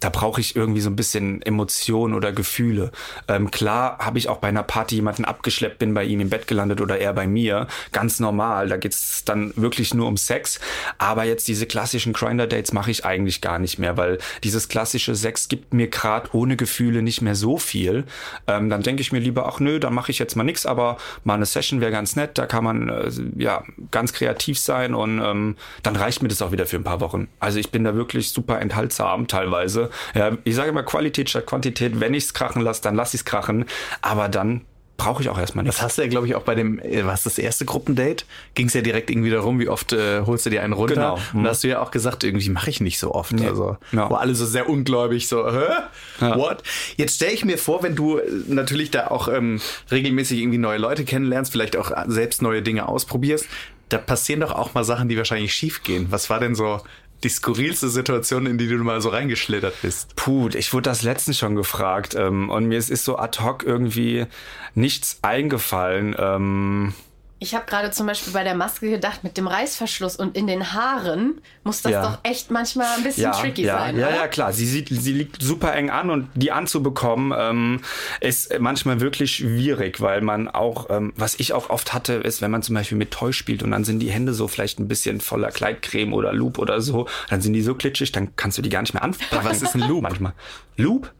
da brauche ich irgendwie so ein bisschen Emotionen oder Gefühle. Ähm, klar habe ich auch bei einer Party jemanden abgeschleppt, bin bei ihm im Bett gelandet oder er bei mir. Ganz normal. Da geht's dann wirklich nur um Sex. Aber jetzt diese klassischen Grinder-Dates mache ich eigentlich gar nicht mehr, weil dieses klassische Sex gibt mir gerade ohne Gefühle nicht mehr so viel. Ähm, dann denke ich mir lieber, ach nö, dann mache ich jetzt mal nix, aber mal eine Session wäre ganz nett. Da kann man äh, ja ganz kreativ sein und ähm, dann reicht mir das auch wieder für ein paar Wochen. Also ich bin da wirklich super enthaltsam teilweise. Ja, ich sage immer Qualität statt Quantität. Wenn ich's krachen lasse, dann lass ich's krachen. Aber dann brauche ich auch erstmal nichts. Das hast du ja, glaube ich, auch bei dem, äh, was das erste Gruppendate, ging es ja direkt irgendwie darum, wie oft äh, holst du dir einen runter. Genau. Und Mhm. da hast du ja auch gesagt, irgendwie mache ich nicht so oft. Nee. Also, Ja. wo alle so sehr ungläubig so, hä? Ja. What? Jetzt stelle ich mir vor, wenn du äh, natürlich da auch ähm, regelmäßig irgendwie neue Leute kennenlernst, vielleicht auch äh, selbst neue Dinge ausprobierst, da passieren doch auch mal Sachen, die wahrscheinlich schief gehen. Was war denn so die skurrilste Situation, in die du mal so reingeschlittert bist? Puh, ich wurde das letztens schon gefragt ähm, und mir ist, ist so ad hoc irgendwie nichts eingefallen. Ähm, Ich habe gerade zum Beispiel bei der Maske gedacht, mit dem Reißverschluss und in den Haaren muss das Ja. doch echt manchmal ein bisschen tricky ja, sein. Ja, oder? ja, klar. Sie, sieht, sie liegt super eng an und die anzubekommen ähm, ist manchmal wirklich schwierig, weil man auch, ähm, was ich auch oft hatte, ist, wenn man zum Beispiel mit Toy spielt und dann sind die Hände so vielleicht ein bisschen voller Kleidcreme oder Loop oder so, dann sind die so klitschig, dann kannst du die gar nicht mehr anpacken. was ist ein Loop? Manchmal. Loop?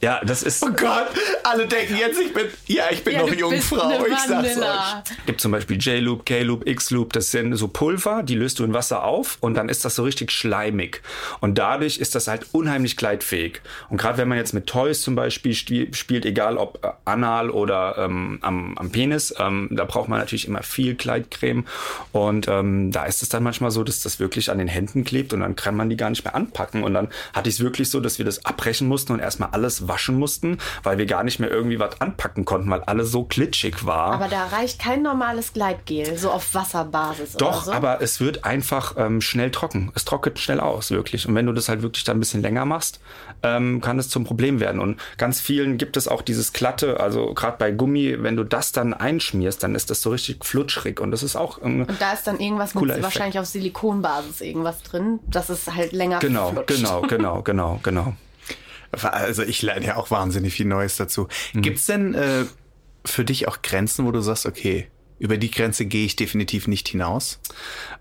Ja, das ist. Oh Gott, alle denken jetzt, ich bin, ja, ich bin Ja, noch Jungfrau, ich sag's euch. Gibt zum Beispiel J-Loop, K-Loop, X-Loop, das sind so Pulver, die löst du in Wasser auf und dann ist das so richtig schleimig. Und dadurch ist das halt unheimlich gleitfähig. Und gerade wenn man jetzt mit Toys zum Beispiel spielt, egal ob äh, anal oder ähm, am, am Penis, ähm, da braucht man natürlich immer viel Kleidcreme. Und ähm, da ist es dann manchmal so, dass das wirklich an den Händen klebt und dann kann man die gar nicht mehr anpacken. Und dann hatte ich es wirklich so, dass wir das abbrechen mussten und erstmal alles waschen mussten, weil wir gar nicht mehr irgendwie was anpacken konnten, weil alles so klitschig war. Aber da reicht kein normales Gleitgel, so auf Wasserbasis oder Doch, so. aber es wird einfach ähm, schnell trocken. Es trocknet schnell aus, wirklich. Und wenn du das halt wirklich dann ein bisschen länger machst, ähm, kann es zum Problem werden. Und ganz vielen gibt es auch dieses glatte, also gerade bei Gummi, wenn du das dann einschmierst, dann ist das so richtig flutschrig. Und das ist auch ähm, Und da ist dann irgendwas Cooler mit Effekt. wahrscheinlich auf Silikonbasis irgendwas drin, dass es halt länger genau, flutscht. genau, genau, genau, genau. Also ich lerne ja auch wahnsinnig viel Neues dazu. Mhm. Gibt's denn äh, für dich auch Grenzen, wo du sagst, okay, über die Grenze gehe ich definitiv nicht hinaus?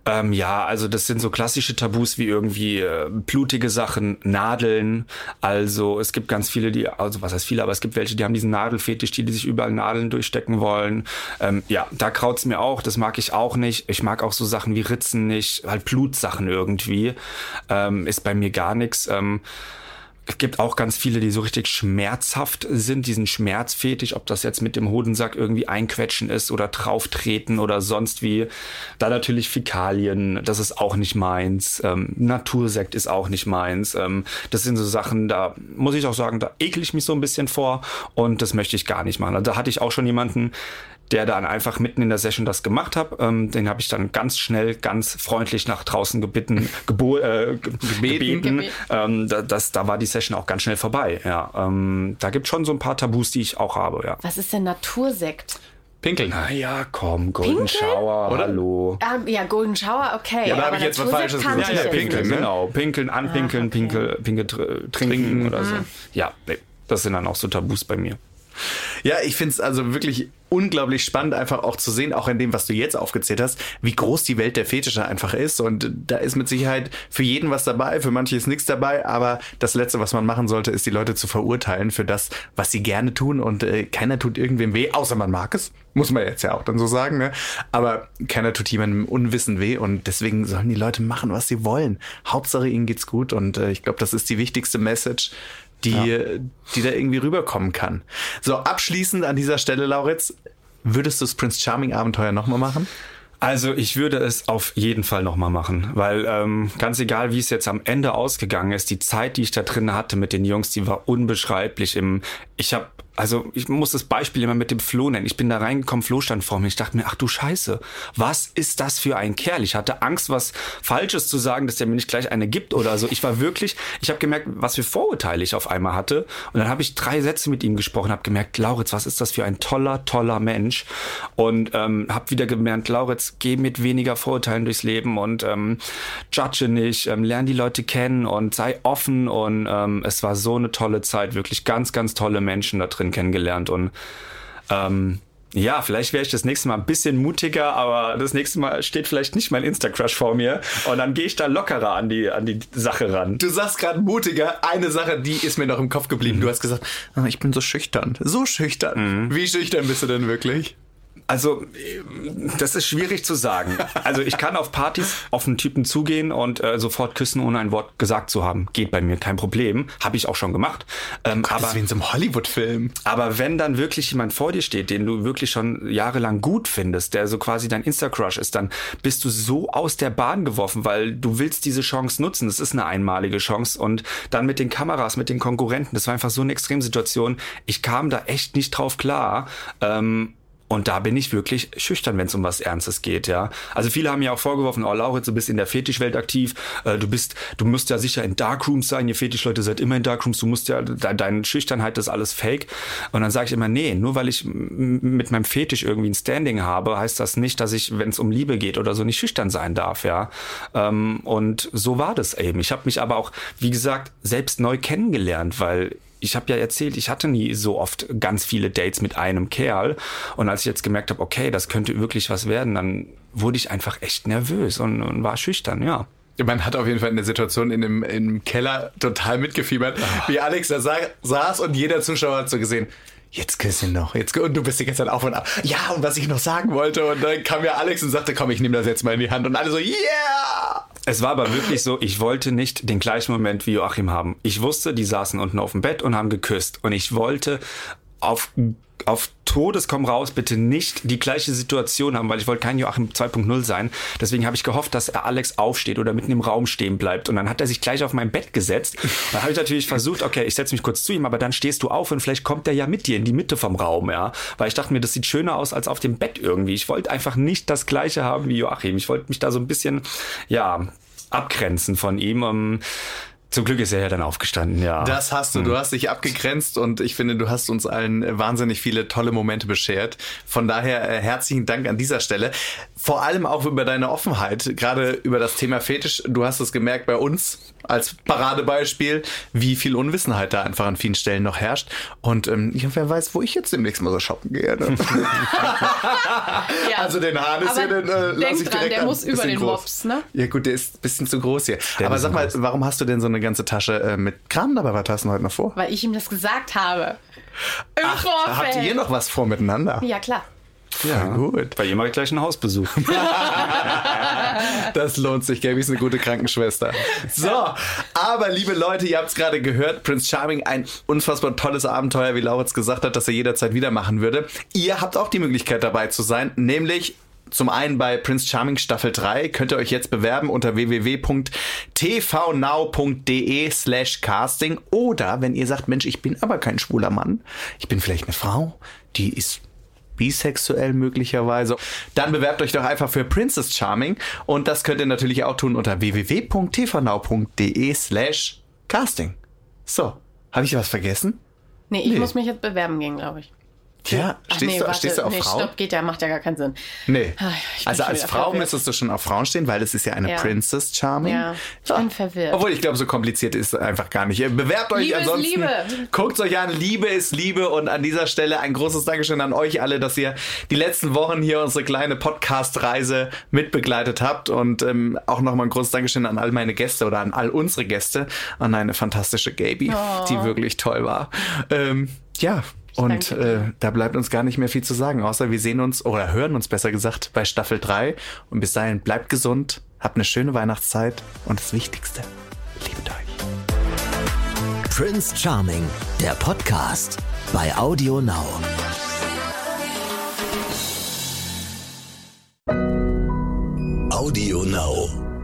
Ähm, ja, also das sind so klassische Tabus wie irgendwie äh, blutige Sachen, Nadeln. Also es gibt ganz viele, die, also was heißt viele, aber es gibt welche, die haben diesen Nadelfetisch, die, die sich überall Nadeln durchstecken wollen. Ähm, ja, da kraut's mir auch, das mag ich auch nicht. Ich mag auch so Sachen wie Ritzen nicht, halt Blutsachen irgendwie. Ähm, ist bei mir gar nichts. Ähm, es gibt auch ganz viele, die so richtig schmerzhaft sind, diesen Schmerzfetisch, ob das jetzt mit dem Hodensack irgendwie einquetschen ist oder drauftreten oder sonst wie. Da natürlich Fäkalien, das ist auch nicht meins. Ähm, Natursekt ist auch nicht meins. Ähm, das sind so Sachen, da muss ich auch sagen, da ekel ich mich so ein bisschen vor und das möchte ich gar nicht machen. Also da hatte ich auch schon jemanden, der dann einfach mitten in der Session das gemacht hat. Ähm, den habe ich dann ganz schnell, ganz freundlich nach draußen gebeten, gebo äh, ge- gebeten. Gebeten. Ähm, da, das, da war die Session auch ganz schnell vorbei. Ja, ähm, da gibt schon so ein paar Tabus, die ich auch habe. Ja. Was ist denn Natursekt? Pinkeln. Na ja, komm, Golden Pinkeln? Shower, Oder? hallo. Ah, ja, Golden Shower, okay. Ja, da hab aber ich jetzt was Falsches gesagt. Ja, ja, pinkeln, nicht. ne? Genau, pinkeln, anpinkeln, Ah, okay. pinkel, pinkel, tr- trinken oder so. Ja, nee, das sind dann auch so Tabus bei mir. Ja, ich find's also wirklich unglaublich spannend, einfach auch zu sehen, auch in dem, was du jetzt aufgezählt hast, wie groß die Welt der Fetische einfach ist. Und da ist mit Sicherheit für jeden was dabei, für manche ist nichts dabei, aber das Letzte, was man machen sollte, ist die Leute zu verurteilen für das, was sie gerne tun. Und äh, keiner tut irgendwem weh, außer man mag es. Muss man jetzt ja auch dann so sagen, ne? Aber keiner tut jemandem Unwissen weh und deswegen sollen die Leute machen, was sie wollen. Hauptsache ihnen geht's gut und äh, ich glaube, das ist die wichtigste Message, die, die da irgendwie rüberkommen kann. So, abschließend an dieser Stelle, Lauritz, würdest du das Prince Charming Abenteuer nochmal machen? Also ich würde es auf jeden Fall nochmal machen, weil ähm, ganz egal, wie es jetzt am Ende ausgegangen ist, die Zeit, die ich da drin hatte mit den Jungs, die war unbeschreiblich. Im, ich habe also ich muss das Beispiel immer mit dem Flo nennen. Ich bin da reingekommen, Flo stand vor mir. Ich dachte mir, ach du Scheiße, was ist das für ein Kerl? Ich hatte Angst, was Falsches zu sagen, dass der mir nicht gleich eine gibt oder so. Ich war wirklich, ich habe gemerkt, was für Vorurteile ich auf einmal hatte. Und dann habe ich drei Sätze mit ihm gesprochen, habe gemerkt, Lauritz, was ist das für ein toller, toller Mensch? Und ähm, habe wieder gemerkt, Lauritz, geh mit weniger Vorurteilen durchs Leben und ähm, judge nicht, ähm, lern die Leute kennen und sei offen. Und ähm, es war so eine tolle Zeit, wirklich ganz, ganz tolle Menschen da drin kennengelernt und ähm, ja, vielleicht wäre ich das nächste Mal ein bisschen mutiger, aber das nächste Mal steht vielleicht nicht mein Insta-Crush vor mir und dann gehe ich da lockerer an die, an die Sache ran. Du sagst gerade mutiger. Eine Sache, die ist mir noch im Kopf geblieben. Du hast gesagt, ah, ich bin so schüchtern. So schüchtern. Wie schüchtern bist du denn wirklich? Also, das ist schwierig zu sagen. Also, ich kann auf Partys auf einen Typen zugehen und äh, sofort küssen, ohne ein Wort gesagt zu haben. Geht bei mir, kein Problem. Habe ich auch schon gemacht. Ähm, Aber aber, wie in so einem Hollywood-Film. aber wenn dann wirklich jemand vor dir steht, den du wirklich schon jahrelang gut findest, der so quasi dein Insta-Crush ist, dann bist du so aus der Bahn geworfen, weil du willst diese Chance nutzen. Das ist eine einmalige Chance. Und dann mit den Kameras, mit den Konkurrenten, das war einfach so eine Extremsituation. Ich kam da echt nicht drauf klar. Ähm, und da bin ich wirklich schüchtern, wenn es um was Ernstes geht, ja. Also viele haben mir auch vorgeworfen, oh Lauritz, du bist in der Fetischwelt aktiv, äh, du bist, du musst ja sicher in Darkrooms sein, ihr Fetischleute seid immer in Darkrooms, du musst ja, de deine Schüchternheit ist alles fake. Und dann sage ich immer, nee, nur weil ich mit meinem Fetisch irgendwie ein Standing habe, heißt das nicht, dass ich, wenn es um Liebe geht oder so, nicht schüchtern sein darf, ja. Ähm, und so war das eben. Ich habe mich aber auch, wie gesagt, selbst neu kennengelernt, weil ich habe ja erzählt, ich hatte nie so oft ganz viele Dates mit einem Kerl. Und als ich jetzt gemerkt habe, okay, das könnte wirklich was werden, dann wurde ich einfach echt nervös und, und war schüchtern, ja. Man hat auf jeden Fall in der Situation in dem, im Keller total mitgefiebert, wie Alex da sa saß und jeder Zuschauer hat so gesehen, jetzt küss ihn noch. Jetzt, und du bist die ganze Zeit auf und ab. Ja, und was ich noch sagen wollte. Und dann kam ja Alex und sagte, komm, ich nehme das jetzt mal in die Hand. Und alle so, yeah! Es war aber wirklich so, ich wollte nicht den gleichen Moment wie Joachim haben. Ich wusste, die saßen unten auf dem Bett und haben geküsst. Und ich wollte auf, auf Todes komm raus bitte nicht die gleiche Situation haben, weil ich wollte kein Joachim 2.0 sein. Deswegen habe ich gehofft, dass er Alex aufsteht oder mitten im Raum stehen bleibt. Und dann hat er sich gleich auf mein Bett gesetzt. Dann habe ich natürlich versucht, okay, ich setze mich kurz zu ihm, aber dann stehst du auf und vielleicht kommt er ja mit dir in die Mitte vom Raum, ja. Weil ich dachte mir, das sieht schöner aus als auf dem Bett irgendwie. Ich wollte einfach nicht das gleiche haben wie Joachim. Ich wollte mich da so ein bisschen, ja, abgrenzen von ihm. Um, zum Glück ist er ja dann aufgestanden, ja. Das hast du. Du hast dich abgegrenzt und ich finde, du hast uns allen wahnsinnig viele tolle Momente beschert. Von daher äh, herzlichen Dank an dieser Stelle. Vor allem auch über deine Offenheit, gerade über das Thema Fetisch. Du hast es gemerkt bei uns als Paradebeispiel, wie viel Unwissenheit da einfach an vielen Stellen noch herrscht. Und ähm, wer weiß, wo ich jetzt demnächst mal so shoppen gehe. Ne? Ja. Also den Hahn ist hier, den äh, denk lass ich dran, direkt der an. muss über Bisschen den groß. Mops, ne? Ja gut, der ist ein bisschen zu groß hier. Der Aber sag mal, groß. warum hast du denn so eine ganze Tasche äh, mit Kram dabei? Was hast du heute noch vor? Weil ich ihm das gesagt habe. Im Ach, Vorfeld. habt ihr noch was vor miteinander? Ja, klar. Ja, gut. Bei ihm mache ich gleich einen Hausbesuch. Das lohnt sich, Gaby ist eine gute Krankenschwester. So, aber liebe Leute, ihr habt es gerade gehört, Prince Charming, ein unfassbar tolles Abenteuer, wie Lauritz gesagt hat, dass er jederzeit wieder machen würde. Ihr habt auch die Möglichkeit dabei zu sein, nämlich zum einen bei Prince Charming Staffel 3 könnt ihr euch jetzt bewerben unter www.tvnow.de slash casting oder wenn ihr sagt, Mensch, ich bin aber kein schwuler Mann, ich bin vielleicht eine Frau, die ist bisexuell möglicherweise, dann bewerbt euch doch einfach für Princess Charming und das könnt ihr natürlich auch tun unter www.tvnow.de slash casting. So, habe ich was vergessen? Nee, ich Nee. muss mich jetzt bewerben gehen, glaube ich. Ja, Ach, stehst, nee, du, warte, stehst du auf nee, Frauen? Stopp, geht ja, macht ja gar keinen Sinn. Nee. Ah, ich bin Also als Frau verwirrt. müsstest du schon auf Frauen stehen, weil es ist ja eine Ja. Princess Charming. Ja, ich bin verwirrt. Obwohl, ich glaube, so kompliziert ist es einfach gar nicht. Bewerbt euch Liebe ist ansonsten. Liebe. Guckt euch an. Liebe ist Liebe. Und an dieser Stelle ein großes Dankeschön an euch alle, dass ihr die letzten Wochen hier unsere kleine Podcast-Reise mitbegleitet habt. Und ähm, auch nochmal ein großes Dankeschön an all meine Gäste oder an all unsere Gäste. An eine fantastische Gaby, Oh. die wirklich toll war. Ähm, ja. Und äh, da bleibt uns gar nicht mehr viel zu sagen, außer wir sehen uns oder hören uns besser gesagt bei Staffel 3. Und bis dahin bleibt gesund, habt eine schöne Weihnachtszeit und das Wichtigste, liebt euch. Prince Charming, der Podcast bei Audio Now. Audio Now.